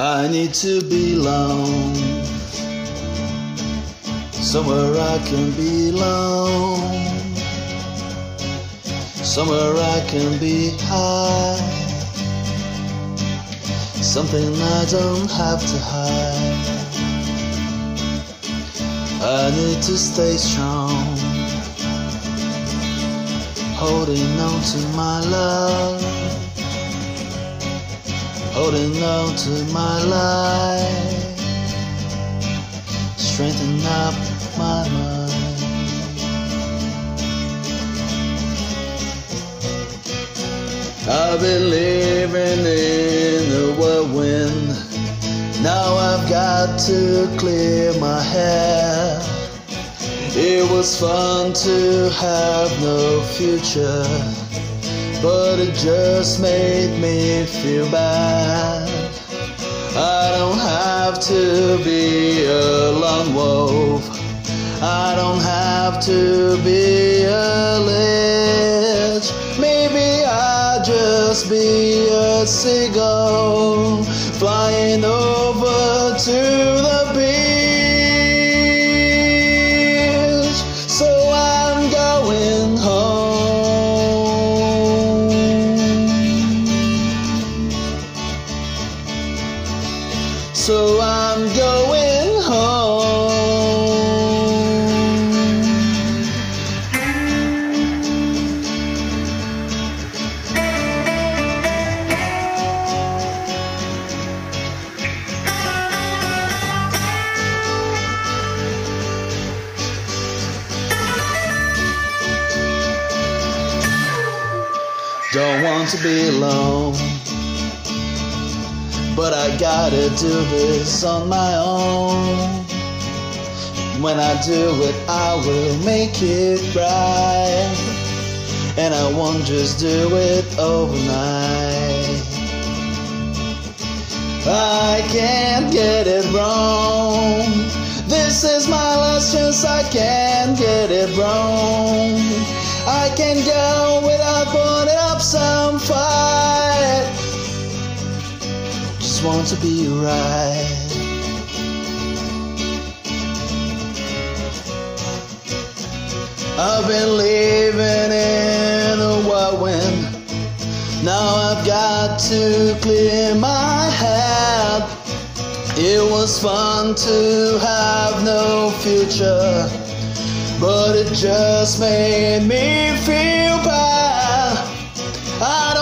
I need to belong. Somewhere I can belong, somewhere I can be high, something I don't have to hide. I need to stay strong, holding on to my love, holding on to my life strengthen up my mind. I've been living in the whirlwind. Now I've got to clear my head. It was fun to have no future, but it just made me feel bad. I don't have to be a lone wolf. I don't have to be a lich. Maybe I'll just be a seagull Don't want to be alone. But I gotta do this on my own. When I do it, I will make it right. And I won't just do it overnight. I can't get it wrong. This is my last chance, I can't get it wrong. I can go without putting up some fight just want to be right. I've been living in a whirlwind. Now I've got to clear my head. It was fun to have no future, but it just made me feel bad. I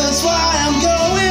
That's why I'm going